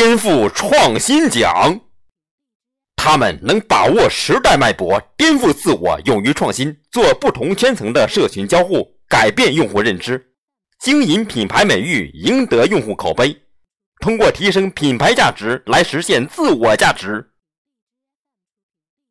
颠覆创新奖。他们能把握时代脉搏颠覆自我勇于创新做不同圈层的社群交互改变用户认知经营品牌美誉赢得用户口碑。通过提升品牌价值来实现自我价值